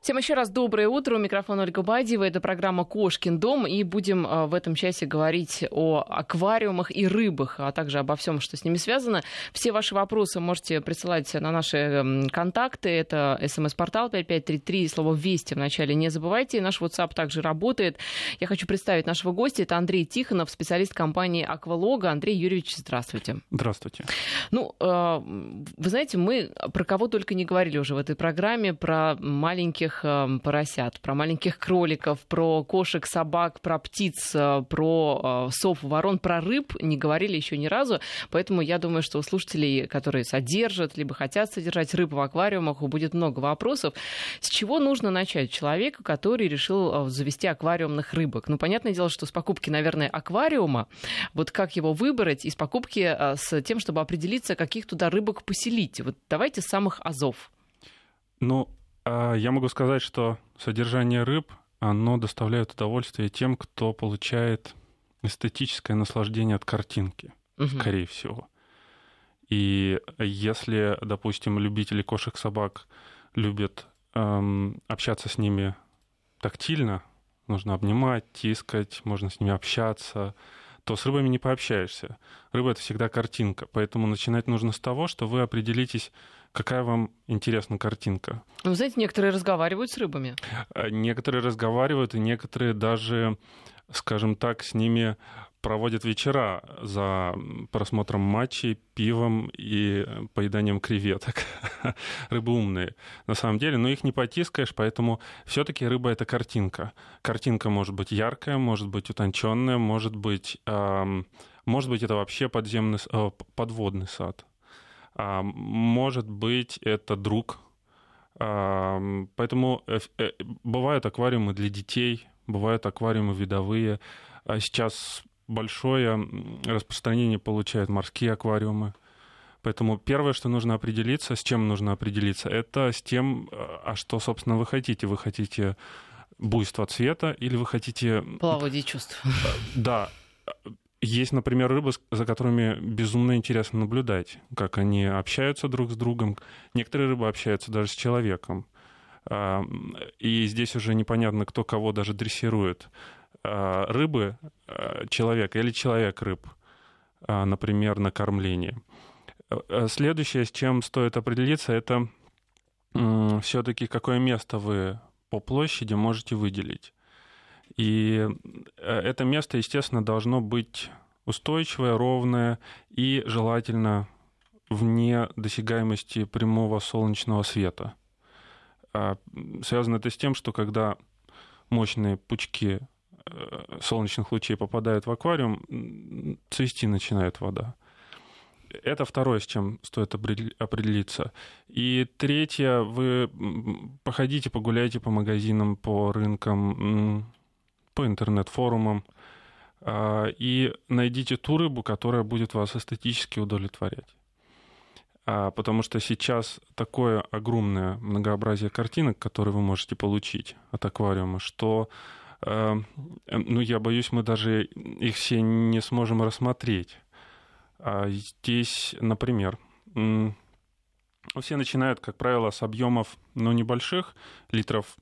Всем еще раз доброе утро. У микрофона Ольга Бадьева. Это программа «Кошкин дом». И будем а, в этом часе говорить о аквариумах и рыбах, а также обо всем, что с ними связано. Все ваши вопросы можете присылать на наши контакты. Это смс-портал 5533, слово «Вести» вначале не забывайте. Наш WhatsApp также работает. Я хочу представить нашего гостя. Это Андрей Тихонов, специалист компании «Аквалога». Андрей Юрьевич, здравствуйте. Здравствуйте. Ну, а, вы знаете, мы про кого только не говорили уже в этой программе, про маленьких маленьких эм, поросят, про маленьких кроликов, про кошек, собак, про птиц, э, про э, сов, ворон, про рыб не говорили еще ни разу. Поэтому я думаю, что у слушателей, которые содержат, либо хотят содержать рыб в аквариумах, будет много вопросов. С чего нужно начать человеку, который решил э, завести аквариумных рыбок? Ну, понятное дело, что с покупки, наверное, аквариума, вот как его выбрать, и с покупки с тем, чтобы определиться, каких туда рыбок поселить. Вот давайте с самых азов. Ну, я могу сказать, что содержание рыб, оно доставляет удовольствие тем, кто получает эстетическое наслаждение от картинки, угу. скорее всего. И если, допустим, любители кошек-собак любят эм, общаться с ними тактильно, нужно обнимать, тискать, можно с ними общаться, то с рыбами не пообщаешься. Рыба — это всегда картинка, поэтому начинать нужно с того, что вы определитесь, какая вам интересна картинка. Ну, знаете, некоторые разговаривают с рыбами. Э, некоторые разговаривают, и некоторые даже, скажем так, с ними проводят вечера за просмотром матчей, пивом и поеданием креветок. Рыбы умные, на самом деле, но их не потискаешь, поэтому все-таки рыба это картинка. Картинка может быть яркая, может быть утонченная, может быть, эм, может быть это вообще подземный, э, подводный сад. А, может быть, это друг. А, поэтому э, э, бывают аквариумы для детей, бывают аквариумы видовые. А сейчас большое распространение получают морские аквариумы. Поэтому первое, что нужно определиться, с чем нужно определиться, это с тем, а что, собственно, вы хотите. Вы хотите буйство цвета или вы хотите... Половодье чувств. Да. Есть, например, рыбы, за которыми безумно интересно наблюдать, как они общаются друг с другом. Некоторые рыбы общаются даже с человеком. А, и здесь уже непонятно, кто кого даже дрессирует. А, рыбы а, человек или человек рыб, например, на кормлении. Следующее, с чем стоит определиться, это все-таки какое место вы по площади можете выделить. И э, это место, естественно, должно быть устойчивое, ровное и желательно вне досягаемости прямого солнечного света. Связано это с тем, что когда мощные пучки э, солнечных лучей попадают в аквариум, цвести начинает вода. Это второе, с чем стоит определиться. И третье, вы походите, погуляйте по магазинам, по рынкам, по интернет-форумам а, и найдите ту рыбу, которая будет вас эстетически удовлетворять. А, потому что сейчас такое огромное многообразие картинок, которые вы можете получить от аквариума, что ну, я боюсь, мы даже их все не сможем рассмотреть. Здесь, например, все начинают, как правило, с объемов, ну, небольших, литров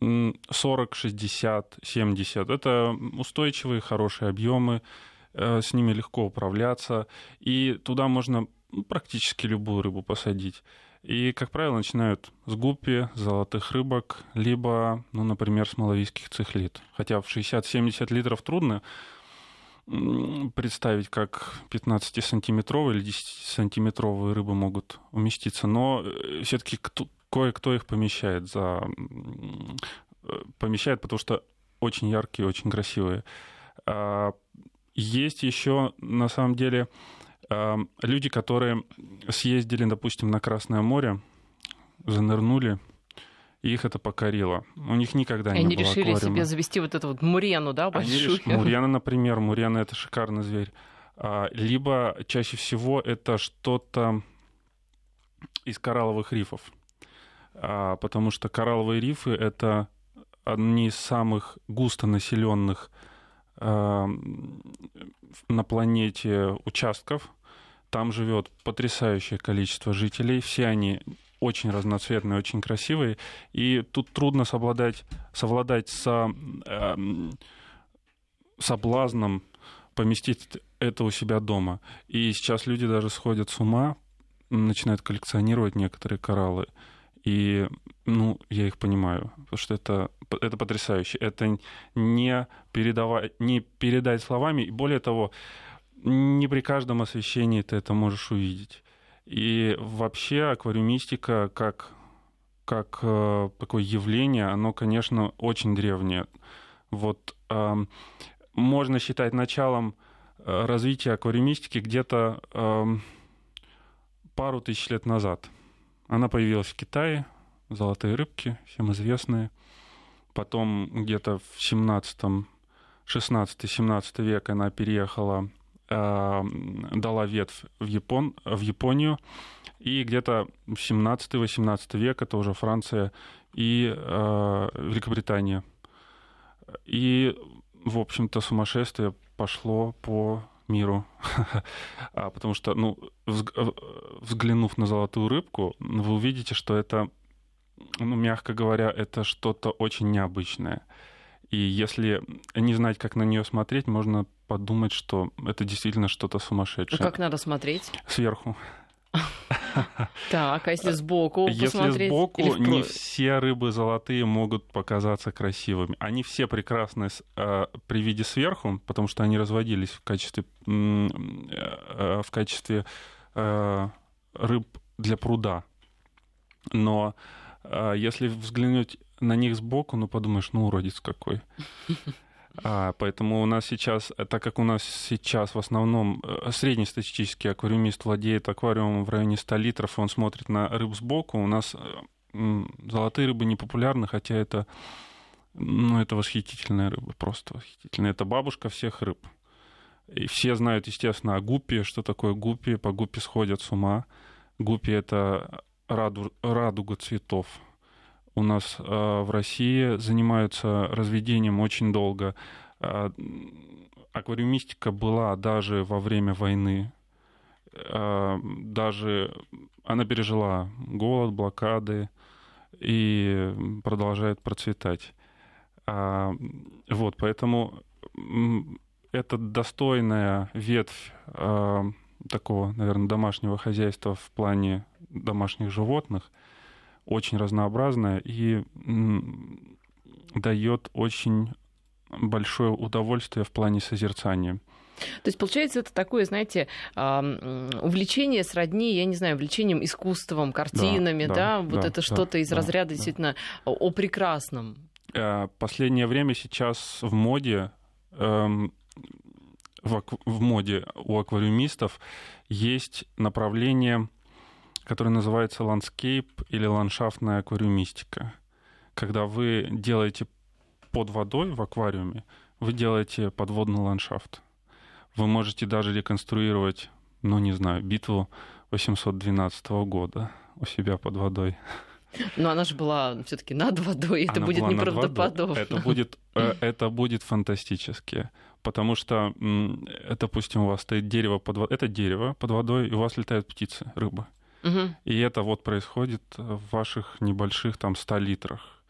40, 60, 70. Это устойчивые, хорошие объемы, э, с ними легко управляться, и туда можно практически любую рыбу посадить. И, как правило, начинают с гуппи, золотых рыбок, либо, ну, например, с малавийских цихлит. Хотя в 60-70 литров трудно представить, как 15-сантиметровые или 10-сантиметровые рыбы могут уместиться. Но э, все-таки кое-кто их помещает за помещает, потому что очень яркие, очень красивые. А, есть еще, на самом деле, люди, которые съездили, допустим, на Красное море, занырнули, и их это покорило. У них никогда не Они было решили аквариума. себе завести вот эту вот мурену, да, большую? Они мурена, например, мурена — это шикарный зверь. А, либо чаще всего это что-то из коралловых рифов. Потому что коралловые рифы — это одни из самых густонаселенных э, на планете участков. Там живет потрясающее количество жителей. Все они очень разноцветные, очень красивые. И тут трудно совладать, совладать с э, соблазном поместить это у себя дома. И сейчас люди даже сходят с ума, начинают коллекционировать некоторые кораллы. И, ну, я их понимаю, потому что это, это потрясающе. Это не, передавать, не передать словами, и более того, не при каждом освещении ты это можешь увидеть. И вообще аквариумистика как, как э, такое явление, оно, конечно, очень древнее. Вот э, можно считать началом э, развития аквариумистики где-то э, пару тысяч лет назад. Она появилась в Китае, золотые рыбки, всем известные. Потом где-то в 17 16-17 век она переехала дала ветвь в, Япон, в Японию, и где-то 17-18 век это уже Франция и э, Великобритания. И, в общем-то, сумасшествие пошло по миру. а, потому что, ну, взглянув на золотую рыбку, вы увидите, что это, ну, мягко говоря, это что-то очень необычное. И если не знать, как на нее смотреть, можно подумать, что это действительно что-то сумасшедшее. А как надо смотреть? Сверху. Так, а если сбоку Если сбоку, не все рыбы золотые могут показаться красивыми. Они все прекрасны э, при виде сверху, потому что они разводились в качестве, э, в качестве э, рыб для пруда. Но если взглянуть на них сбоку, ну подумаешь, ну уродец какой. А, поэтому у нас сейчас, так как у нас сейчас в основном э, среднестатистический аквариумист владеет аквариумом в районе 100 литров, и он смотрит на рыб сбоку, у нас э, золотые рыбы не популярны, хотя это, ну, это восхитительная рыба, просто восхитительная. Это бабушка всех рыб. И все знают, естественно, о гуппе, что такое гуппи, по гуппе сходят с ума. Гуппи — это раду, радуга цветов у нас э, в России занимаются разведением очень долго. Э, аквариумистика была даже во время войны. Э, даже она пережила голод, блокады и продолжает процветать. Вот, поэтому это достойная ветвь такого, наверное, домашнего хозяйства в плане домашних животных – очень разнообразная и дает очень большое удовольствие в плане созерцания. То есть, получается, это такое, знаете, увлечение сродни, я не знаю, увлечением искусством, картинами, да? да? Вот да, это да, что-то из да, разряда да. действительно о прекрасном. Э, последнее время сейчас в моде эм, в, в моде у аквариумистов есть направление который называется landscape или ландшафтная аквариумистика. Когда вы делаете под водой в аквариуме, вы делаете подводный ландшафт. Вы можете даже реконструировать, ну не знаю, битву 812 года у себя под водой. Но она же была все-таки над водой, это она будет неправдоподобно. Это будет, э, это будет фантастически. Потому что, допустим, у вас стоит дерево под водой, это дерево под водой, и у вас летают птицы, рыбы. Угу. И это вот происходит в ваших небольших там 100 литрах.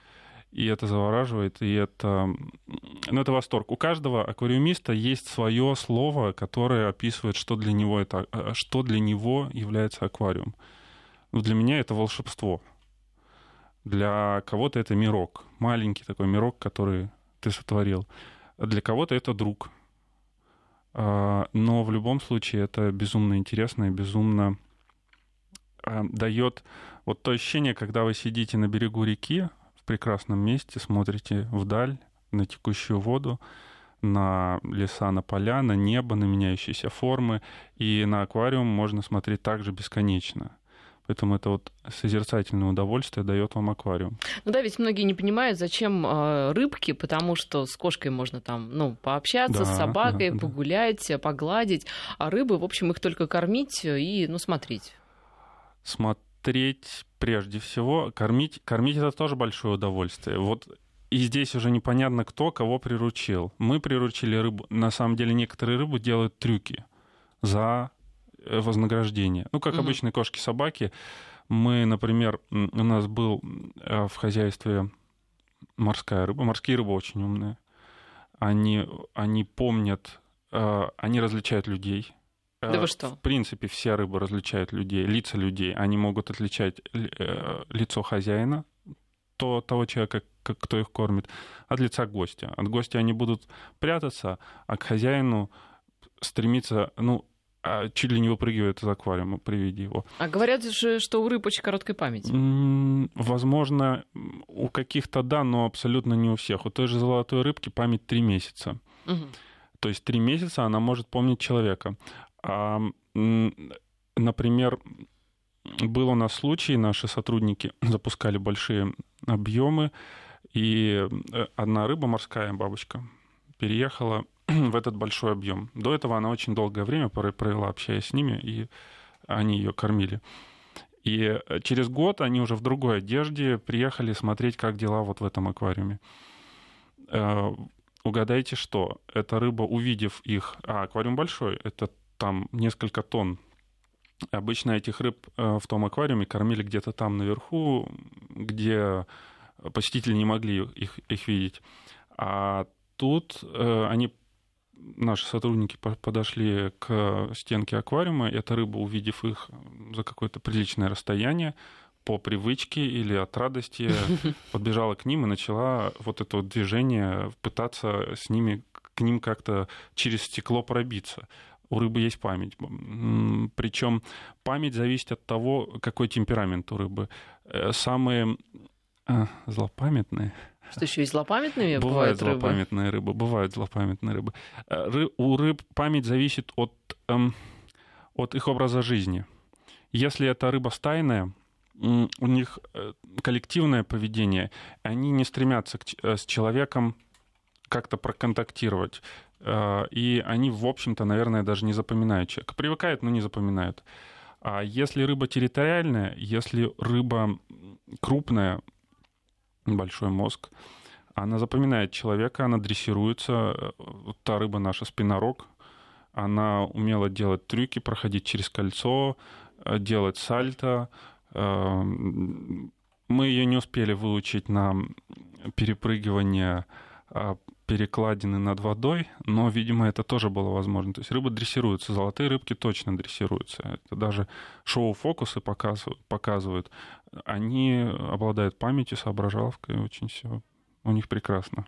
И это завораживает, и это, ну, это восторг. У каждого аквариумиста есть свое слово, которое описывает, что для него, это, а, что для него является аквариум. Ну, для меня это волшебство. Для кого-то это мирок, маленький такой мирок, который ты сотворил. Для кого-то это друг. А, но в любом случае это безумно интересно и безумно а, дает вот то ощущение, когда вы сидите на берегу реки в прекрасном месте, смотрите вдаль на текущую воду, на леса, на поля, на небо, на меняющиеся формы, и на аквариум можно смотреть также бесконечно. Поэтому это вот созерцательное удовольствие дает вам аквариум. Ну да, ведь многие не понимают, зачем э, рыбки, потому что с кошкой можно там, ну, пообщаться, да, с собакой, да, погулять, да. погладить, а рыбы, в общем, их только кормить и, ну, смотреть смотреть прежде всего, кормить, кормить это тоже большое удовольствие. Вот и здесь уже непонятно, кто кого приручил. Мы приручили рыбу. На самом деле некоторые рыбы делают трюки за э, вознаграждение. Ну, как угу. обычные кошки-собаки, Мы, например, у нас был в хозяйстве морская рыба. Морские рыбы очень умные. Они, они помнят, они различают людей да вы что? В принципе, все рыбы различают людей, лица людей. Они могут отличать э, лицо хозяина, то, того человека, кто их кормит, от лица гостя. От гостя они будут прятаться, а к хозяину стремиться, ну, а чуть ли не выпрыгивает из аквариума при виде его. А говорят же, что у рыб очень короткая память. Возможно, у каких-то да, но абсолютно не у всех. У той же золотой рыбки память три месяца. Угу. То есть три месяца она может помнить человека. А, например, был у нас случай, наши сотрудники запускали большие объемы, и э, одна рыба морская, бабочка, переехала в этот большой объем. До этого она очень долгое время провела, общаясь с ними, и они ее кормили. И э, через год они уже в другой одежде приехали смотреть, как дела вот в этом аквариуме. Э, угадайте, что? Эта рыба, увидев их... А, аквариум большой, это там несколько тонн. Обычно этих рыб э, в том аквариуме кормили где-то там наверху, где посетители не могли их, их видеть. А тут э, они, наши сотрудники подошли к стенке аквариума, и эта рыба, увидев их за какое-то приличное расстояние, по привычке или от радости подбежала к ним и начала вот это вот движение пытаться с ними к ним как-то через стекло пробиться у рыбы есть память. Причем память зависит от того, какой темперамент у рыбы. Э, самые а, злопамятные. Что еще и злопамятными бывают, бывают злопамятные рыбы? Бывают злопамятные рыбы. Э, ры, у рыб память зависит от, эм, от их образа жизни. Если это рыба стайная, у них э, коллективное поведение, они не стремятся к, с человеком как-то проконтактировать. Э, и они, в общем-то, наверное, даже не запоминают человека. Привыкают, но не запоминают. А если рыба территориальная, если рыба крупная, большой мозг, она запоминает человека, она дрессируется. Та рыба наша спинорог, она умела делать трюки, проходить через кольцо, э, делать сальто. Э, мы ее не успели выучить на перепрыгивание а, перекладины над водой, но, видимо, это тоже было возможно. То есть рыбы дрессируются, золотые рыбки точно дрессируются. Это даже шоу-фокусы показывают, показывают. Они обладают памятью, соображалкой, очень все у них прекрасно.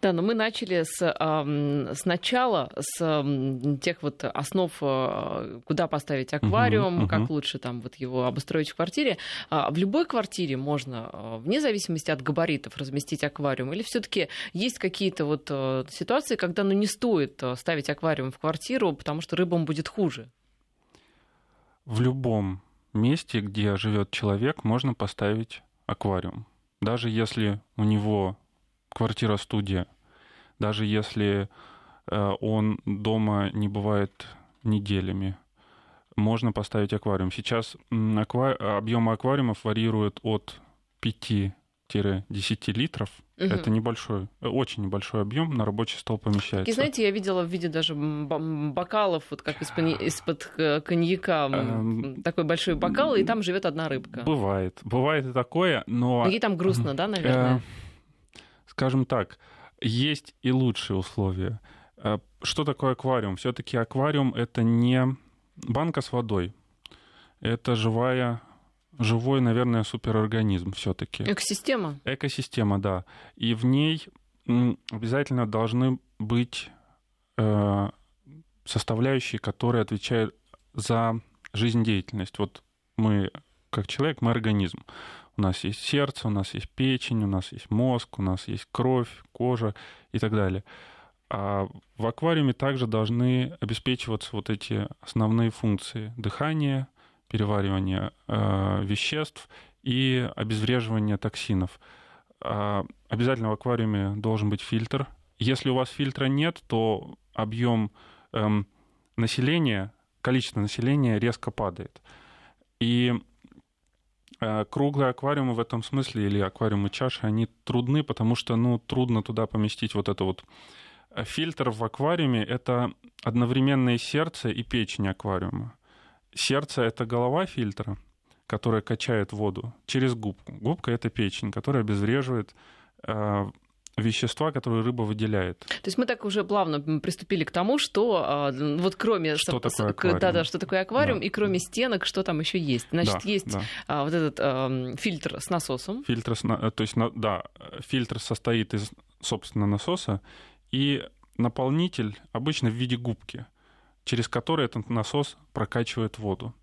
Да, но мы начали с, с начала, с тех вот основ, э, куда поставить аквариум, uh-huh, uh-huh. как лучше там вот его обустроить в квартире. А в любой квартире можно, э, вне зависимости от габаритов, разместить аквариум? Или все таки есть какие-то вот э, ситуации, когда ну, не стоит ставить аквариум в квартиру, потому что рыбам будет хуже? В любом месте, где живет человек, можно поставить аквариум. Даже если у него квартира-студия. Даже если э, он дома не бывает неделями, можно поставить аквариум. Сейчас аква... объемы аквариумов варьируют от 5 10 литров. Угу. Это небольшой, очень небольшой объем на рабочий стол помещается. И знаете, я видела в виде даже бокалов, вот как из-под э, коньяка, эм... такой большой бокал, и там живет одна рыбка. Бывает, бывает и такое, но... Ей там грустно, да, наверное? Э, скажем так, есть и лучшие условия. Э, что такое аквариум? Все-таки аквариум это не банка с водой. Это живая, живой, наверное, суперорганизм все-таки. Экосистема. Экосистема, да. И в ней обязательно должны быть э, составляющие, которые отвечают за жизнедеятельность. Вот мы, как человек, мы организм. У нас есть сердце, у нас есть печень, у нас есть мозг, у нас есть кровь, кожа и так далее. А в аквариуме также должны обеспечиваться вот эти основные функции дыхания, переваривания э, веществ и обезвреживания токсинов. А обязательно в аквариуме должен быть фильтр. Если у вас фильтра нет, то объем эм, населения, количество населения резко падает. И круглые аквариумы в этом смысле, или аквариумы чаши, они трудны, потому что, ну, трудно туда поместить вот это вот э, фильтр в аквариуме — это одновременно и сердце, и печень аквариума. Сердце — это голова фильтра, которая качает воду через губку. Губка — это печень, которая обезвреживает э, вещества, которые рыба выделяет. То есть мы так уже плавно приступили к тому, что а, вот кроме что такое аквариум? Да, да, что такое аквариум, да. и кроме стенок, что там еще есть. Значит, да, есть да. А, вот этот а, фильтр с насосом. Фильтр, с, то есть, да, фильтр состоит из, собственно, насоса и наполнитель обычно в виде губки, через который этот насос прокачивает воду.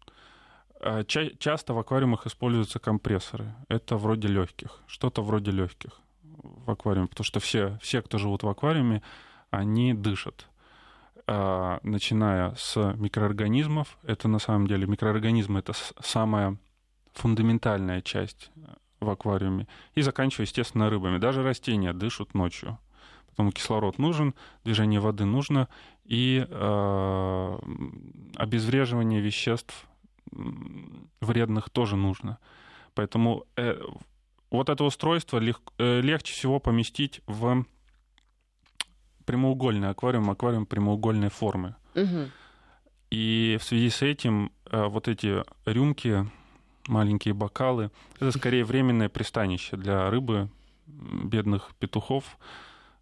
Ча- часто в аквариумах используются компрессоры. Это вроде легких, что-то вроде легких в аквариуме, потому что все, все, кто живут в аквариуме, они дышат. А, начиная с микроорганизмов, это на самом деле микроорганизмы это самая фундаментальная часть э, в аквариуме, и заканчивая, естественно, рыбами. Даже растения дышат ночью, потому кислород нужен, движение воды нужно, и э, обезвреживание веществ вредных тоже нужно. Поэтому э, вот это устройство лег, э, легче всего поместить в прямоугольный аквариум, аквариум прямоугольной формы. Угу. И в связи с этим э, вот эти рюмки, маленькие бокалы, это скорее временное пристанище для рыбы, бедных петухов,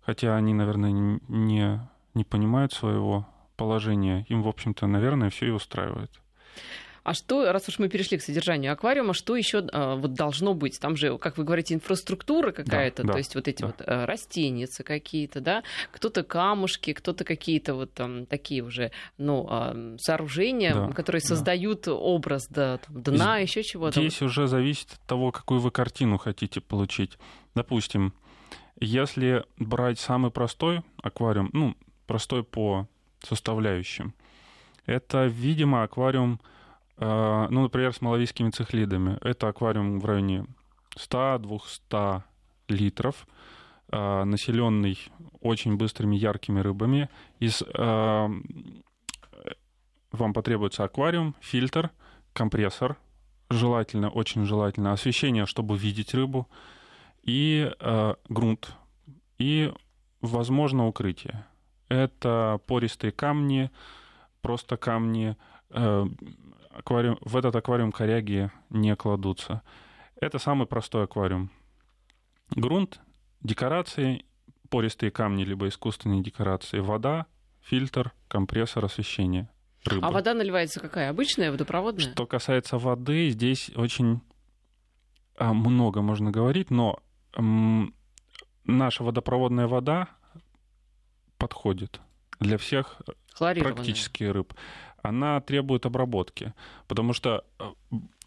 хотя они, наверное, не, не понимают своего положения. Им, в общем-то, наверное, все и устраивает. А что, раз уж мы перешли к содержанию аквариума, что еще а, вот должно быть? Там же, как вы говорите, инфраструктура какая-то, да, то да, есть вот эти да. вот а, растеницы какие-то, да, кто-то камушки, кто-то какие-то вот там такие уже, ну, а, сооружения, да, которые создают да. образ да, там, дна, еще чего-то. Здесь уже зависит от того, какую вы картину хотите получить. Допустим, если брать самый простой аквариум, ну, простой по составляющим, это, видимо, аквариум ну, например, с малавийскими цихлидами. Это аквариум в районе 100-200 литров, а, населенный очень быстрыми яркими рыбами. Из, а, вам потребуется аквариум, фильтр, компрессор, желательно, очень желательно освещение, чтобы видеть рыбу, и грунт, и, возможно, укрытие. Это пористые камни, просто камни, аквариум, в этот аквариум коряги не кладутся. Это самый простой аквариум. Грунт, декорации, пористые камни, либо искусственные декорации, вода, фильтр, компрессор, освещение. Рыба. А вода наливается какая? Обычная, водопроводная? Что касается воды, здесь очень а, много можно говорить, но наша водопроводная вода подходит для всех практически рыб она требует обработки, потому что э,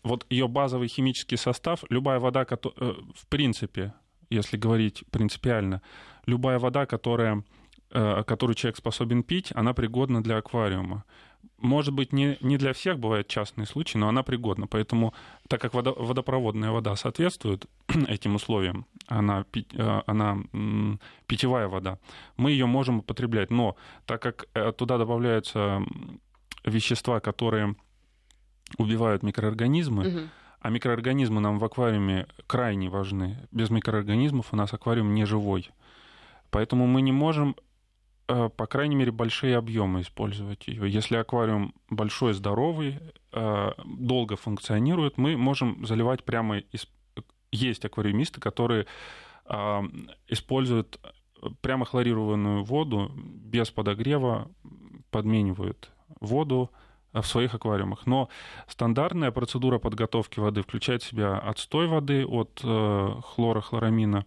вот ее базовый химический состав, любая вода, э, в принципе, если говорить принципиально, любая вода, которая, э, которую человек способен пить, она пригодна для аквариума. Может быть, не, не для всех бывают частные случаи, но она пригодна. Поэтому, так как водо, водопроводная вода соответствует этим условиям, она, она питьевая вода, мы ее можем употреблять. Но так как туда добавляются вещества, которые убивают микроорганизмы, угу. а микроорганизмы нам в аквариуме крайне важны. Без микроорганизмов у нас аквариум не живой. Поэтому мы не можем, э, по крайней мере, большие объемы использовать ее. Если аквариум большой, здоровый, э, долго функционирует, мы можем заливать прямо из... Есть аквариумисты, которые э, используют прямо хлорированную воду без подогрева, подменивают воду в своих аквариумах. Но стандартная процедура подготовки воды включает в себя отстой воды от э, хлора, хлорамина,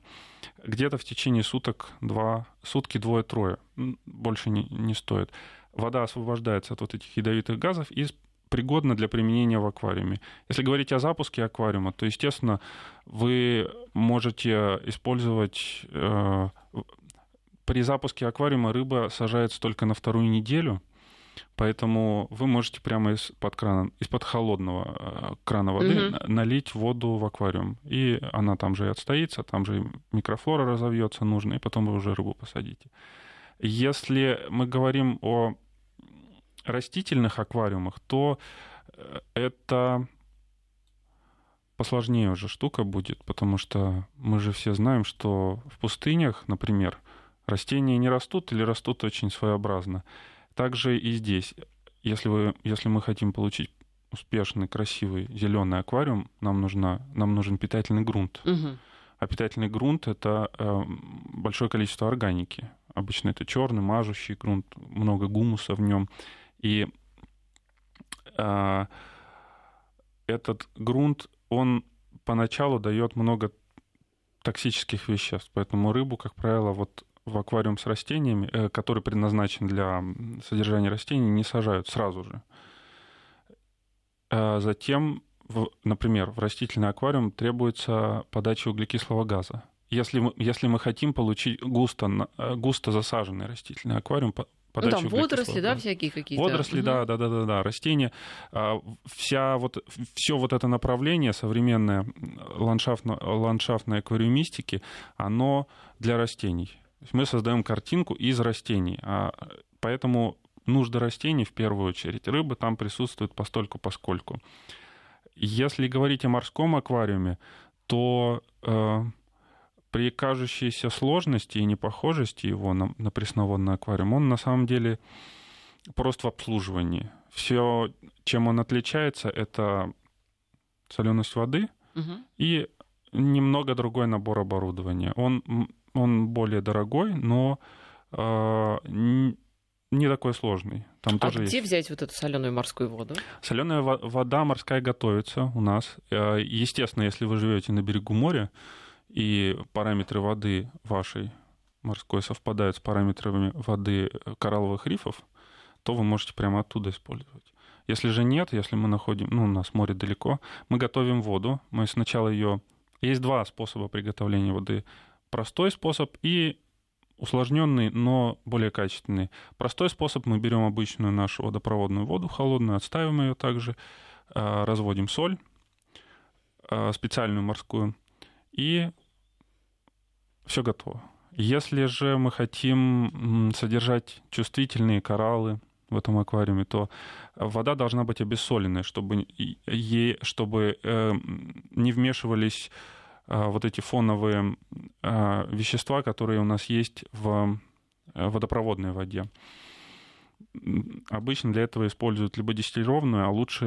где-то в течение суток, два, сутки двое-трое. Больше не, не стоит. Вода освобождается от вот этих ядовитых газов и пригодна для применения в аквариуме. Если говорить о запуске аквариума, то, естественно, вы можете использовать... Э, при запуске аквариума рыба сажается только на вторую неделю – Поэтому вы можете прямо из-под крана, из-под холодного э, крана воды угу. налить воду в аквариум. И она там же и отстоится, там же микрофлора разовьется нужно, и потом вы уже рыбу посадите. Если мы говорим о растительных аквариумах, то э, это посложнее уже штука будет, потому что мы же все знаем, что в пустынях, например, растения не растут или растут очень своеобразно. Также и здесь, если, вы, если мы хотим получить успешный, красивый зеленый аквариум, нам, нужна, нам нужен питательный грунт. Угу. А питательный грунт это э, большое количество органики. Обычно это черный, мажущий грунт, много гумуса в нем. И э, этот грунт, он поначалу дает много токсических веществ. Поэтому рыбу, как правило, вот в аквариум с растениями, э, который предназначен для содержания растений, не сажают сразу же. А затем, например, в растительный аквариум требуется подача углекислого газа. Если мы, если мы хотим получить густо, э, густо засаженный растительный аквариум, ну, там водоросли, да, всякие какие-то. Водоросли, угу. да, да, да, да, да, растения. А, вся вот, все вот это направление современное ландшафтно, ландшафтной аквариумистики, оно для растений. Мы создаем картинку из растений. А, поэтому нужды растений в первую очередь. Рыбы там присутствуют постольку поскольку. Если говорить о морском аквариуме, то э, при кажущейся сложности и непохожести его на, на пресноводный аквариум, он на самом деле прост в обслуживании. Все, чем он отличается, это соленость воды угу. и немного другой набор оборудования. Он, он более дорогой, но э, не такой сложный. Там а тоже где есть. взять вот эту соленую морскую воду? Соленая вода морская готовится у нас. Э, естественно, если вы живете на берегу моря, и параметры воды вашей морской совпадают с параметрами воды коралловых рифов, то вы можете прямо оттуда использовать. Если же нет, если мы находим, ну, у нас море далеко, мы готовим воду. Мы сначала ее... Есть два способа приготовления воды. Простой способ и усложненный, но более качественный. Простой способ мы берем обычную нашу водопроводную воду холодную, отставим ее также, а, разводим соль а, специальную морскую и все готово. Если же мы хотим содержать чувствительные кораллы в этом аквариуме, то вода должна быть обессоленной, чтобы, ей, чтобы э, не вмешивались вот эти фоновые э, вещества, которые у нас есть в водопроводной воде. Обычно для этого используют либо дистиллированную, а лучше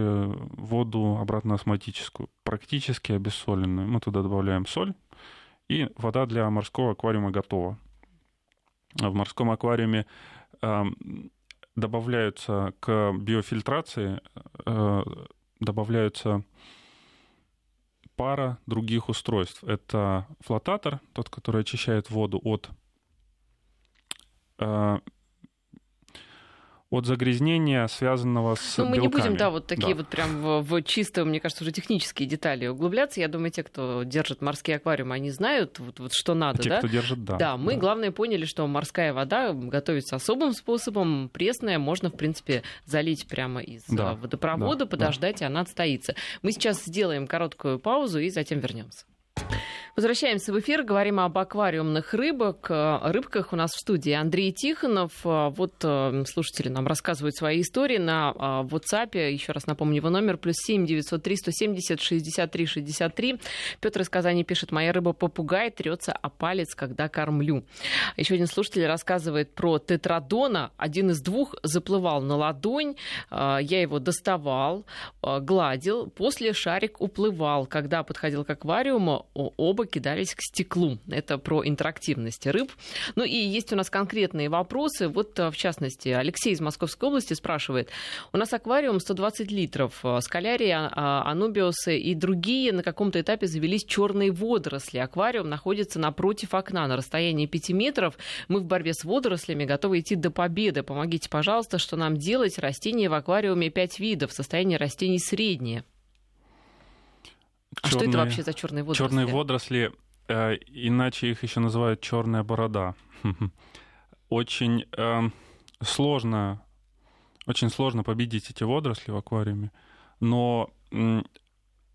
воду обратно-осмотическую, практически обессоленную. Мы туда добавляем соль, и вода для морского аквариума готова. В морском аквариуме добавляются к биофильтрации э, добавляются пара других устройств. Это флотатор, тот, который очищает воду от э, от загрязнения, связанного с Ну, мы белками. не будем, да, вот такие да. вот прям в, в чистые, мне кажется, уже технические детали углубляться. Я думаю, те, кто держит морские аквариумы, они знают, вот, вот что надо, те, да? кто держит, да. Да, мы, да. главное, поняли, что морская вода готовится особым способом, пресная, можно, в принципе, залить прямо из да. водопровода, да. подождать, да. и она отстоится. Мы сейчас сделаем короткую паузу и затем вернемся. Возвращаемся в эфир, говорим об аквариумных рыбах, рыбках. У нас в студии Андрей Тихонов. Вот э, слушатели нам рассказывают свои истории на э, WhatsApp. Еще раз напомню его номер. Плюс семь девятьсот три сто семьдесят шестьдесят три шестьдесят три. Петр из Казани пишет, моя рыба попугай трется о палец, когда кормлю. Еще один слушатель рассказывает про тетрадона. Один из двух заплывал на ладонь. Э, я его доставал, гладил. После шарик уплывал. Когда подходил к аквариуму, оба кидались к стеклу. Это про интерактивность рыб. Ну и есть у нас конкретные вопросы. Вот, э, в частности, Алексей из Московской области спрашивает. У нас аквариум 120 литров. Э, скалярия, а, анубиусы и другие на каком-то этапе завелись черные водоросли. Аквариум находится напротив окна на расстоянии 5 метров. Мы в борьбе с водорослями готовы идти до победы. Помогите, пожалуйста, что нам делать? Растения в аквариуме 5 видов. Состояние растений среднее. А черные, что это вообще за черные водоросли? Черные водоросли, э, иначе их еще называют черная борода. Очень э, сложно, очень сложно победить эти водоросли в аквариуме, но э,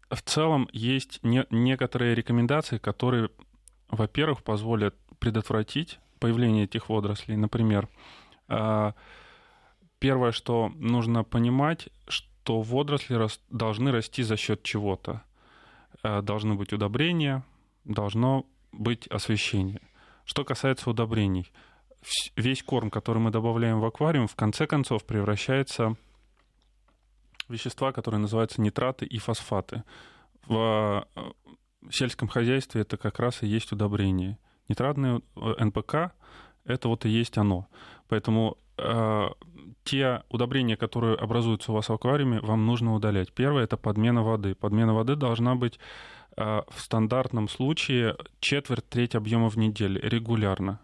в целом есть не, некоторые рекомендации, которые, во-первых, позволят предотвратить появление этих водорослей. Например, э, первое, что нужно понимать, что водоросли рас, должны расти за счет чего-то. Э, должны быть удобрения, должно быть освещение. Что касается удобрений, весь корм, который мы добавляем в аквариум, в конце концов превращается вещества, которые называются нитраты и фосфаты. В э, сельском хозяйстве это как раз и есть удобрение. Нитратное э, НПК — это вот и есть оно. Поэтому э, те удобрения, которые образуются у вас в аквариуме, вам нужно удалять. Первое — это подмена воды. Подмена воды должна быть э, в стандартном случае четверть, треть объема в неделю, регулярно.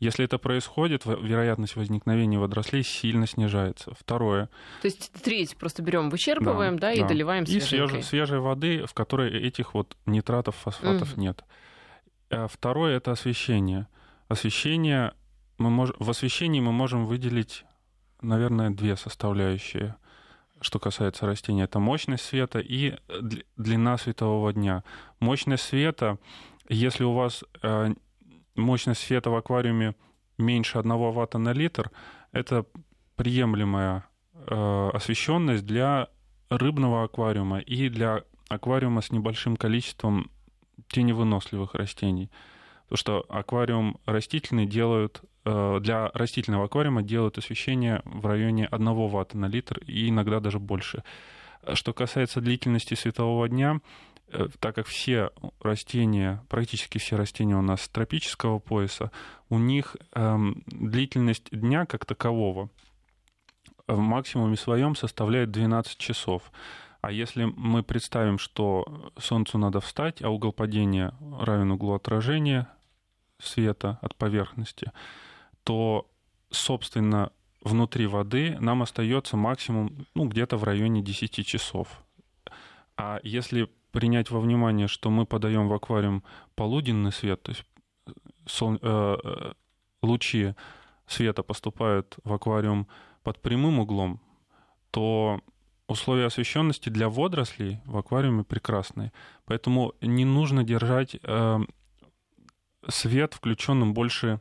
Если это происходит, вероятность возникновения водорослей сильно снижается. Второе. То есть треть просто берем, вычерпываем, да, да и да. доливаем И свежей, свежей воды, в которой этих вот нитратов, фосфатов угу. нет. А второе это освещение. Освещение мы мож... в освещении мы можем выделить, наверное, две составляющие. Что касается растений, это мощность света и длина светового дня. Мощность света, если у вас э, мощность света в аквариуме меньше 1 ватта на литр, это приемлемая э, освещенность для рыбного аквариума и для аквариума с небольшим количеством теневыносливых растений. Потому что аквариум растительный делают, э, для растительного аквариума делают освещение в районе 1 ватта на литр и иногда даже больше. Что касается длительности светового дня, Э, так как все растения, практически все растения у нас тропического пояса, у них эм, длительность дня как такового в максимуме своем составляет 12 часов. А если мы представим, что Солнцу надо встать, а угол падения равен углу отражения света от поверхности, то, собственно, внутри воды нам остается максимум ну, где-то в районе 10 часов. А если принять во внимание, что мы подаем в аквариум полуденный свет, то есть сол, э, э, лучи света поступают в аквариум под прямым углом, то условия освещенности для водорослей в аквариуме прекрасные. Поэтому не нужно держать э, свет включенным больше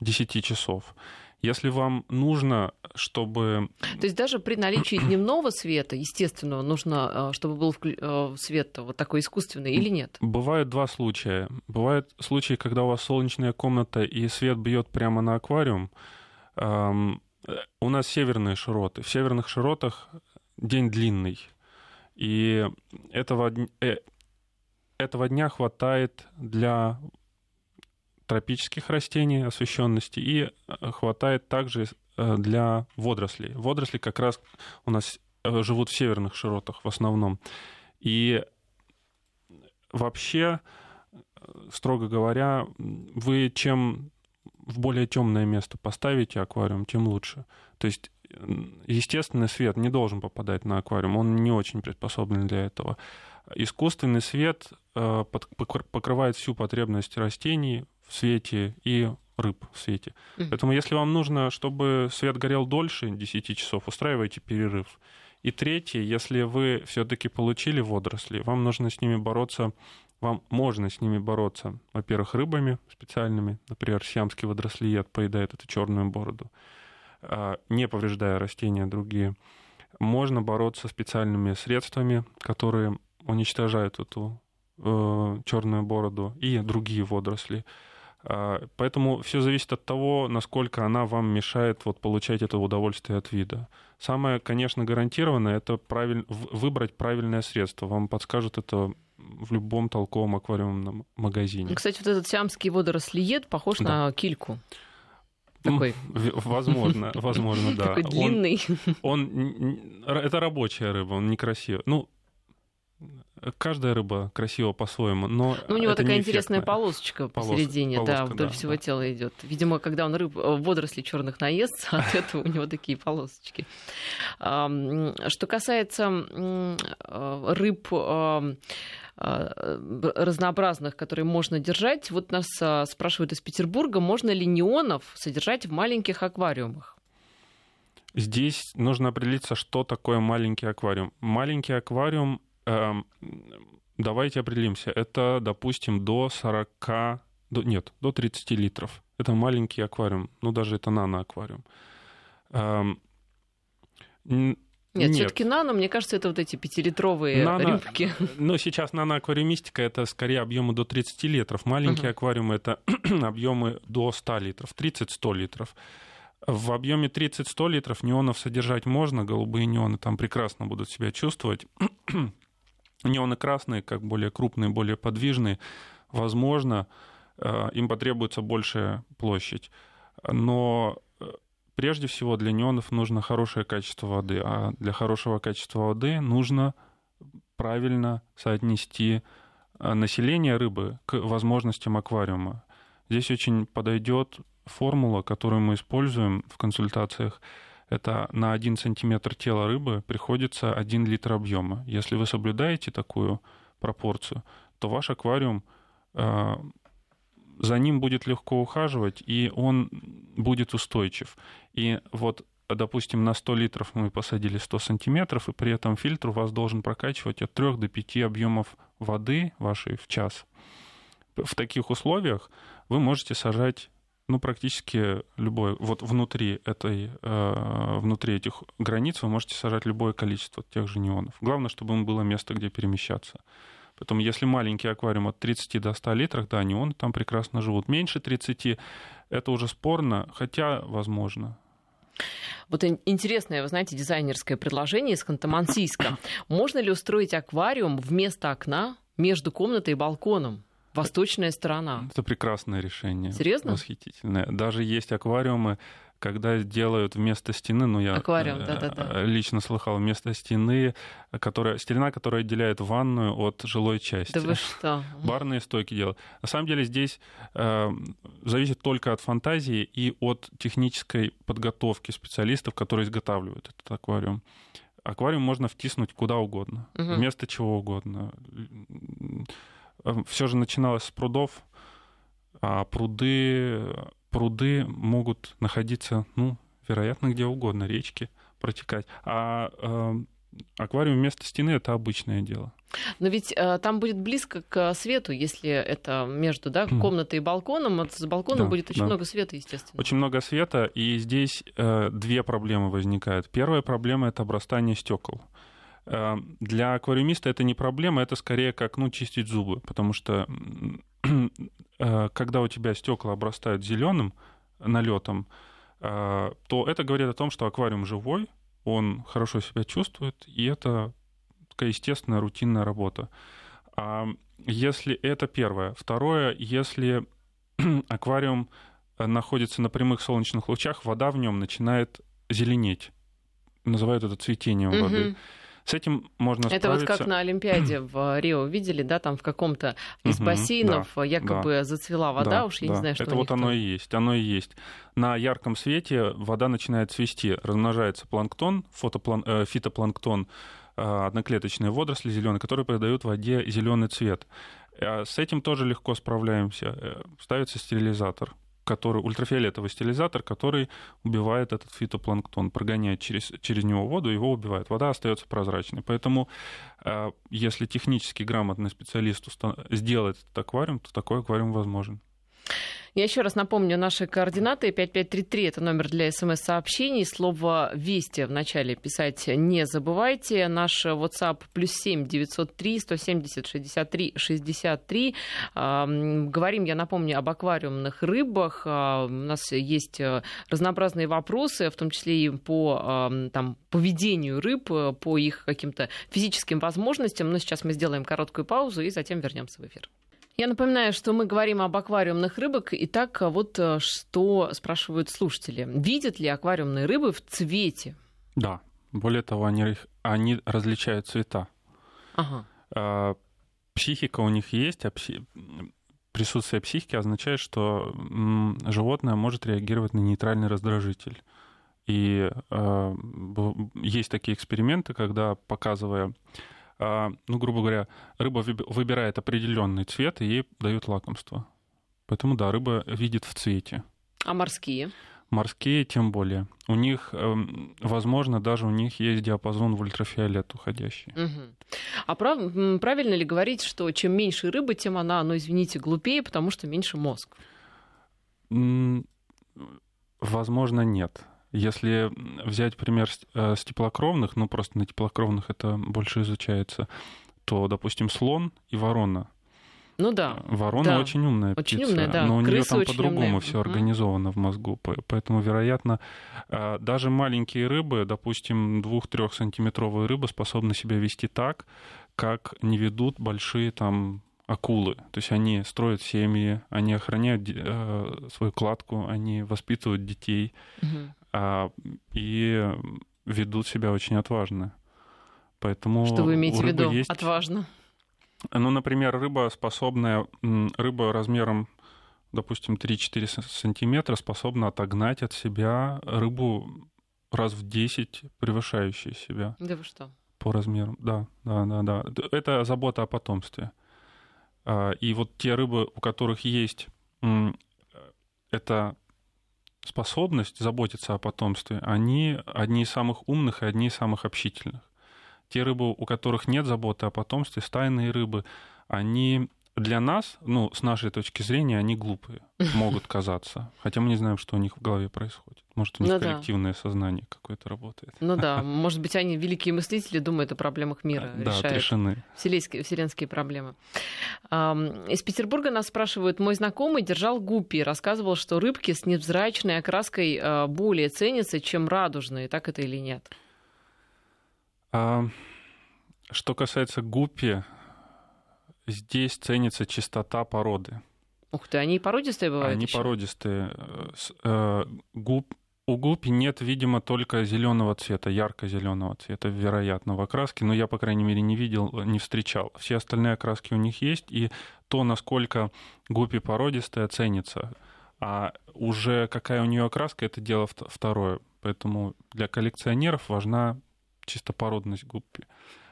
10 часов. Если вам нужно, чтобы... То есть даже при наличии дневного света, естественного, нужно, э, чтобы был э, свет вот такой искусственный или нет? Бывают два случая. Бывают случаи, когда у вас солнечная комната и свет бьет прямо на аквариум. У нас северные широты. В северных широтах день длинный. И этого, э, этого дня хватает для тропических растений освещенности и э, хватает также э, для водорослей. Водоросли как раз у нас э, живут в северных широтах в основном. И вообще, строго говоря, вы чем в более темное место поставите аквариум, тем лучше. То есть естественный свет не должен попадать на аквариум, он не очень приспособлен для этого. Искусственный свет покрывает всю потребность растений в свете и рыб в свете. Mm-hmm. Поэтому если вам нужно, чтобы свет горел дольше 10 часов, устраивайте перерыв. И третье, если вы все-таки получили водоросли, вам нужно с ними бороться, вам можно с ними бороться, во-первых, рыбами специальными, например, сиамский водорослиед поедает эту черную бороду, а, не повреждая растения другие. Можно бороться специальными средствами, которые уничтожают эту э, черную бороду и другие водоросли. А, поэтому все зависит от того, насколько она вам мешает вот, получать это удовольствие от вида. Самое, конечно, гарантированное — это правиль... выбрать правильное средство. Вам подскажут это в любом толковом аквариумном магазине. Кстати, вот этот сиамский водорослиед похож да. на кильку. Такой. Возможно, возможно, да. Такой длинный. Он, он, это рабочая рыба, он некрасивый. Ну, Каждая рыба красива по-своему, но ну, у него такая интересная полосочка Полос, посередине, полоска, да, вдоль да, всего да. тела идет. Видимо, когда он рыб, водоросли черных наест, от этого у него такие полосочки. Что касается рыб разнообразных, которые можно держать, вот нас спрашивают из Петербурга, можно ли неонов содержать в маленьких аквариумах? Здесь нужно определиться, что такое маленький аквариум. Маленький аквариум давайте определимся. Это, допустим, до 40, до, нет, до 30 литров. Это маленький аквариум, ну даже это наноаквариум. Эм, нет, нет. все-таки нано, мне кажется, это вот эти пятилитровые нано, рюмки. Ну, сейчас наноаквариумистика это скорее объемы до 30 литров. Маленькие uh-huh. аквариумы это объемы до 100 литров, 30-100 литров. В объеме 30-100 литров неонов содержать можно, голубые неоны там прекрасно будут себя чувствовать. Неоны красные, как более крупные, более подвижные, возможно, э, им потребуется большая площадь. Но э, прежде всего для неонов нужно хорошее качество воды, а для хорошего качества воды нужно правильно соотнести э, население рыбы к возможностям аквариума. Здесь очень подойдет формула, которую мы используем в консультациях. Это на 1 сантиметр тела рыбы приходится 1 литр объема. Если вы соблюдаете такую пропорцию, то ваш аквариум э, за ним будет легко ухаживать, и он будет устойчив. И вот допустим, на 100 литров мы посадили 100 сантиметров, и при этом фильтр у вас должен прокачивать от 3 до 5 объемов воды вашей в час. В таких условиях вы можете сажать ну, практически любое. Вот внутри, этой, э, внутри этих границ вы можете сажать любое количество тех же неонов. Главное, чтобы им было место, где перемещаться. Поэтому, если маленький аквариум от 30 до 100 литров, да, неоны там прекрасно живут. Меньше 30 это уже спорно, хотя возможно. Вот интересное, вы знаете, дизайнерское предложение из Ханты-Мансийска. Можно ли устроить аквариум вместо окна между комнатой и балконом? Восточная сторона. Это прекрасное решение. Серьезно? Восхитительное. Даже есть аквариумы, когда делают вместо стены, ну я Аквариум, да, да, да. лично слыхал, вместо стены, которая, стена, которая отделяет ванную от жилой части. Да вы что? Барные стойки делают. На самом деле здесь э, зависит только от фантазии и от технической подготовки специалистов, которые изготавливают этот аквариум. Аквариум можно втиснуть куда угодно, угу. вместо чего угодно. Все же начиналось с прудов, а пруды пруды могут находиться, ну, вероятно, где угодно, речки протекать. А э, аквариум вместо стены это обычное дело. Но ведь э, там будет близко к свету, если это между да, комнатой и балконом. Вот с балкона да, будет очень да. много света, естественно. Очень много света, и здесь э, две проблемы возникают. Первая проблема это обрастание стекол. Э, для аквариумиста это не проблема, это скорее как ну, чистить зубы, потому что Э, когда у тебя стекла обрастают зеленым налетом, э, то это говорит о том, что аквариум живой, он хорошо себя чувствует, и это такая естественная рутинная работа. А если это первое. Второе, если аквариум находится на прямых солнечных лучах, вода в нем начинает зеленеть. Называют это цветением угу. воды. С этим можно Это справиться. вот как на Олимпиаде в Рио видели, да, там в каком-то из бассейнов да, якобы да, зацвела вода, да, уж я да. не знаю, что Это вот там. оно и есть, оно и есть. На ярком свете вода начинает цвести, размножается планктон, фотоплан, э, фитопланктон, э, одноклеточные водоросли зеленые, которые придают воде зеленый цвет. Э, с этим тоже легко справляемся. Э, ставится стерилизатор, который, ультрафиолетовый стилизатор, который убивает этот фитопланктон, прогоняет через, через него воду, его убивает. Вода остается прозрачной. Поэтому, э, если технически грамотный специалист сделает этот аквариум, то такой аквариум возможен. Я еще раз напомню наши координаты. 5533 – это номер для смс-сообщений. Слово «Вести» в начале писать не забывайте. Наш WhatsApp плюс 7 903 170 63 63. Говорим, я напомню, об аквариумных рыбах. А, у нас есть э, разнообразные вопросы, в том числе и по там, поведению рыб, э, по их каким-то физическим возможностям. Но сейчас мы сделаем короткую паузу и затем вернемся в эфир. Я напоминаю, что мы говорим об аквариумных рыбах. Итак, вот э, что спрашивают слушатели. Видят ли аквариумные рыбы в цвете? Да. Более того, они, они различают цвета. Ага. А, психика у них есть, а пси... присутствие психики означает, что животное может реагировать на нейтральный раздражитель. И э, есть такие эксперименты, когда, показывая а, ну, грубо говоря, рыба выбирает определенный цвет, и ей дают лакомство. Поэтому, да, рыба видит в цвете. А морские? Морские тем более. У них, эм, возможно, даже у них есть диапазон в ультрафиолет уходящий. Угу. А прав, правильно ли говорить, что чем меньше рыбы, тем она, ну, извините, глупее, потому что меньше мозг? Возможно, нет. Если взять пример э, с теплокровных, ну просто на теплокровных это больше изучается, то, допустим, слон и ворона. Ну да. Ворона да. очень умная очень птица, умная, да. но у нее там по-другому все организовано в мозгу. По- Поэтому, вероятно, а, даже маленькие рыбы, допустим, 2-3 сантиметровые рыбы способны себя вести так, как не ведут большие там акулы. То есть они строят семьи, они охраняют э, свою кладку, они воспитывают детей Мгм. А, и ведут себя очень отважно. Поэтому Что вы имеете в виду? есть Отважно. ну, например, рыба способная, рыба размером, допустим, 3-4 с- сантиметра способна отогнать от себя рыбу раз в 10 превышающую себя Да вы что? по размерам. Да, да, да, да. Это забота о потомстве. А, И вот те рыбы, у которых есть м, эта способность заботиться о потомстве, они одни из самых умных и одни из самых общительных. Те рыбы, у которых нет заботы о потомстве, стайные рыбы, они для нас, ну, с нашей точки зрения, они глупые, могут казаться. Хотя мы не знаем, что у них в голове происходит. Может, у них Ну да. коллективное сознание какое-то работает. Ну да, может быть, они великие мыслители, думают о проблемах мира, Да, решают отрешены. вселенские, вселенские проблемы. Из Петербурга нас спрашивают, мой знакомый держал гуппи, рассказывал, что рыбки с невзрачной окраской а, более ценятся, чем радужные. Так это или нет? А, что касается гуппи, здесь ценится чистота породы. Ух ты, они породистые бывают Они ещё? породистые. Э, э, гуп- у гуппи нет, видимо, только зеленого цвета, ярко-зеленого цвета, вероятно, в окраске, но я, по крайней мере, не видел, не встречал. Все остальные окраски у них есть, и то, насколько гуппи породистая, ценится. А уже какая у нее окраска, это дело вт- второе. Поэтому для коллекционеров важна чисто породность гуппи.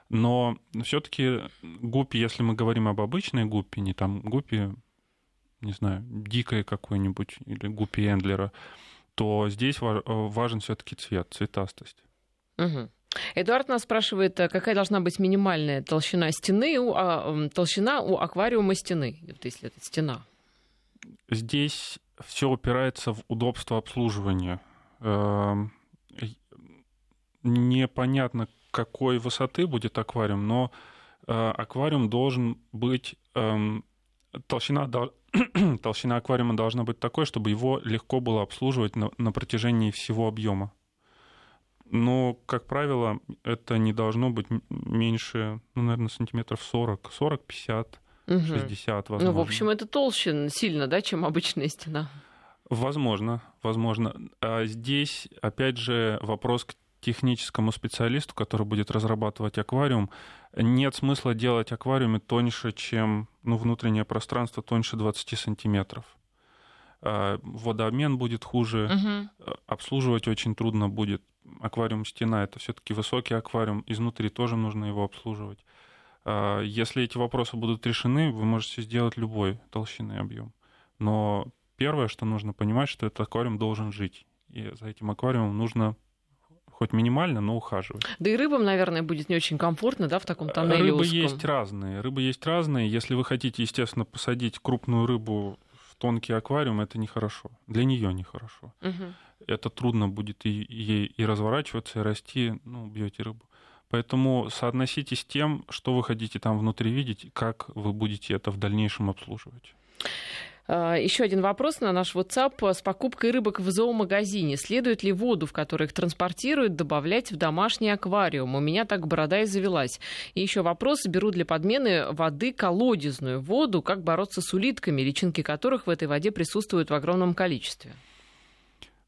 Но все-таки гуппи, если мы говорим об обычной гуппи, не там гуппи, не знаю, дикой какой-нибудь или гуппи Эндлера, то здесь ва- важен все-таки цвет, цветастость. Мгм. Эдуард нас спрашивает, а какая должна быть минимальная толщина стены, у, а, толщина у аквариума стены, вот если это стена. Здесь все упирается в удобство обслуживания. Эм, Непонятно, какой высоты будет аквариум, но э, аквариум должен быть... Толщина, толщина аквариума должна быть такой, чтобы его легко было обслуживать на, на протяжении всего объема. Но, как правило, это не должно быть меньше, ну, наверное, сантиметров 40, 40-50, Мгм. 60, возможно. Ну, в общем, это толще сильно, да, чем обычная стена. Возможно, возможно. А здесь, опять же, вопрос к техническому специалисту, который будет разрабатывать аквариум. Нет смысла делать аквариумы тоньше, чем ну, внутреннее пространство тоньше 20 сантиметров. А, Водообмен будет хуже, а, обслуживать очень трудно будет. Аквариум стена это все-таки высокий аквариум, изнутри тоже нужно его обслуживать. А, Если эти вопросы будут решены, вы можете сделать любой толщины объем. Но первое, что нужно понимать, что этот аквариум должен жить. И за этим аквариумом нужно хоть минимально, но ухаживать. Да и рыбам, наверное, будет не очень комфортно, да, в таком тоннеле Рыбы узком. есть разные. Рыбы есть разные. Если вы хотите, естественно, посадить крупную рыбу в тонкий аквариум, это нехорошо. Для нее нехорошо. Мгм. это трудно будет и, ей и разворачиваться, и расти, ну, убьете рыбу. Поэтому соотносите с тем, что вы хотите там внутри видеть, как вы будете это в дальнейшем обслуживать. А, Еще один вопрос на наш WhatsApp. С покупкой рыбок в зоомагазине следует ли воду, в которой их транспортируют, добавлять в домашний аквариум? У меня так борода и завелась. И еще вопрос. Беру для подмены воды колодезную воду. Как бороться с улитками, личинки которых в этой воде присутствуют в огромном количестве?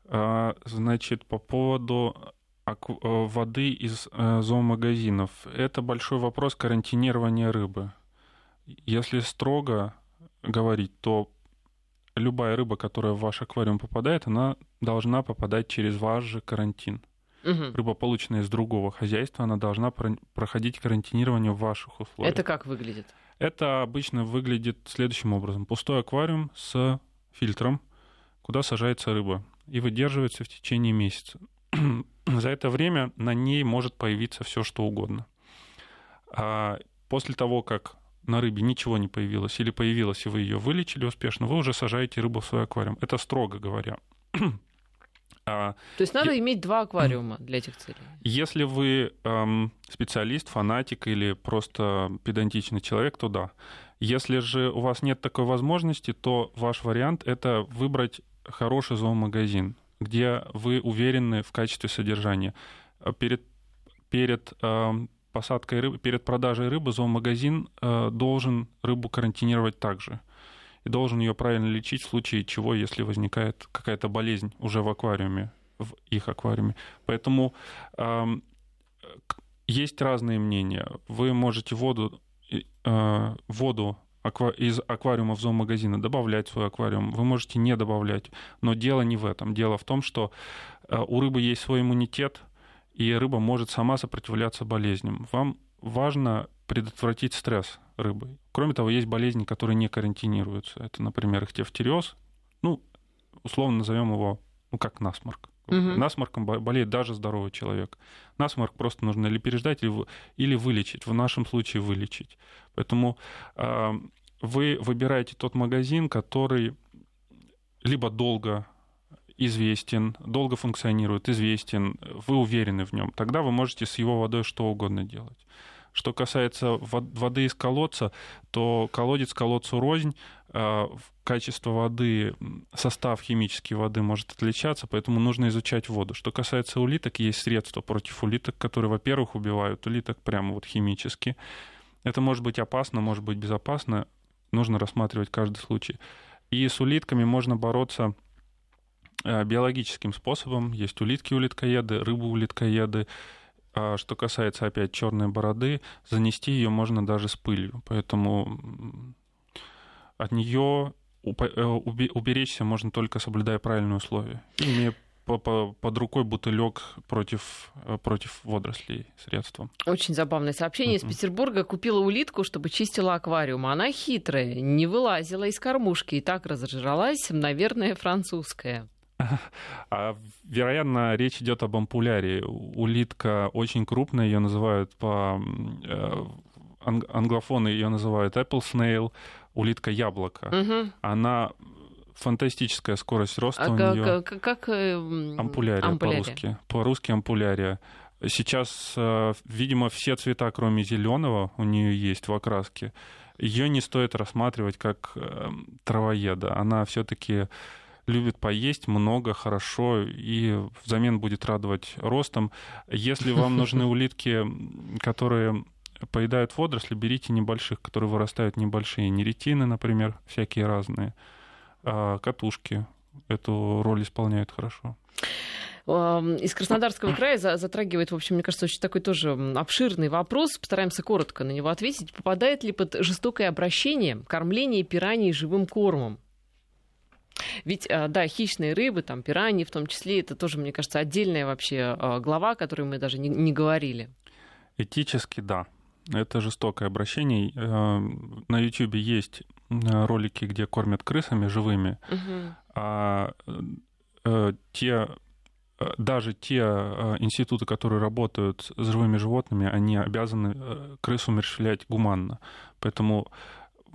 А, Значит, по поводу э, воды из э, зоомагазинов. Это большой вопрос карантинирования рыбы. Если строго говорить, то любая рыба, которая в ваш аквариум попадает, она должна попадать через ваш же карантин. Мгм. рыба, полученная из другого хозяйства, она должна про- проходить карантинирование в ваших условиях. Это как выглядит? Это обычно выглядит следующим образом. Пустой аквариум с фильтром, куда сажается рыба, и выдерживается в течение месяца. За это время на ней может появиться все, что угодно. А после того, как на рыбе ничего не появилось, или появилось, и вы ее вылечили успешно, вы уже сажаете рыбу в свой аквариум. Это строго говоря. А То есть надо иметь два аквариума для этих целей. если вы эм, специалист, фанатик или просто педантичный человек, то да. Если же у вас нет такой возможности, то ваш вариант — это выбрать хороший зоомагазин, где вы уверены в качестве содержания. Перед, перед э, посадкой рыбы, перед продажей рыбы зоомагазин э, должен рыбу карантинировать также. И должен ее правильно лечить в случае чего, если возникает какая-то болезнь уже в аквариуме, в их аквариуме. Поэтому э, есть разные мнения. Вы можете воду, э, воду из аквариума в зоомагазина добавлять в свой аквариум, вы можете не добавлять. Но дело не в этом. Дело в том, что э, у рыбы есть свой иммунитет, и рыба может сама сопротивляться болезням. Вам важно предотвратить стресс рыбы. Кроме того, есть болезни, которые не карантинируются. Это, например, ихтиофтериоз. Ну, условно назовем его, ну, как насморк. Угу. Насморком болеет даже здоровый человек. Насморк просто нужно или переждать, или, или вылечить. В нашем случае вылечить. Поэтому э, вы выбираете тот магазин, который либо долго известен, долго функционирует, известен, вы уверены в нем, тогда вы можете с его водой что угодно делать. Что касается воды из колодца, то колодец колодцу рознь, а, качество воды, состав химической воды может отличаться, поэтому нужно изучать воду. Что касается улиток, есть средства против улиток, которые, во-первых, убивают улиток прямо вот химически. Это может быть опасно, может быть безопасно, нужно рассматривать каждый случай. И с улитками можно бороться биологическим способом. Есть улитки-улиткоеды, рыбы-улиткоеды. А что касается опять черной бороды, занести ее можно даже с пылью. Поэтому от нее э, уберечься можно только соблюдая правильные условия, имея под рукой бутылек против, э, против водорослей средством. Очень забавное сообщение uh-huh. из Петербурга. Купила улитку, чтобы чистила аквариум. Она хитрая, не вылазила из кормушки и так разжралась, наверное, французская. А, вероятно, речь идет об ампуляре. Улитка очень крупная, ее называют по э, англофоны ее называют apple snail, улитка яблоко. Угу. Она фантастическая скорость роста а у как, нее. Как, как э, ампулярия, ампулярия по-русски. По-русски ампулярия. Сейчас, э, видимо, все цвета, кроме зеленого, у нее есть в окраске. Ее не стоит рассматривать как травоеда. Она все-таки любит поесть много, хорошо, и взамен будет радовать ростом. Если вам нужны улитки, которые поедают водоросли, берите небольших, которые вырастают небольшие. Неретины, например, всякие разные. А катушки эту роль исполняют хорошо из Краснодарского края затрагивает, в общем, мне кажется, очень такой тоже обширный вопрос. Постараемся коротко на него ответить. Попадает ли под жестокое обращение кормление пираний живым кормом? Ведь, а, да, хищные рыбы, там, пираньи в том числе, это тоже, мне кажется, отдельная вообще а, глава, о которой мы даже не, не говорили. Этически, да. Это жестокое обращение. Э, на YouTube есть э, ролики, где кормят крысами живыми, угу. а э, те даже те институты, которые работают с живыми животными, они обязаны крысу умерщвлять гуманно. Поэтому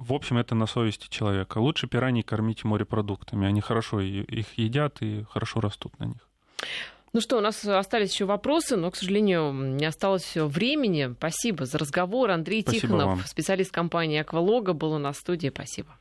в общем, это на совести человека. Лучше пираний кормить морепродуктами. Они хорошо их едят и хорошо растут на них. Ну что, у нас остались еще вопросы, но, к сожалению, не осталось все времени. Спасибо за разговор. Андрей Спасибо Тихонов, вам. специалист компании Аквалога, был у нас в студии. Спасибо.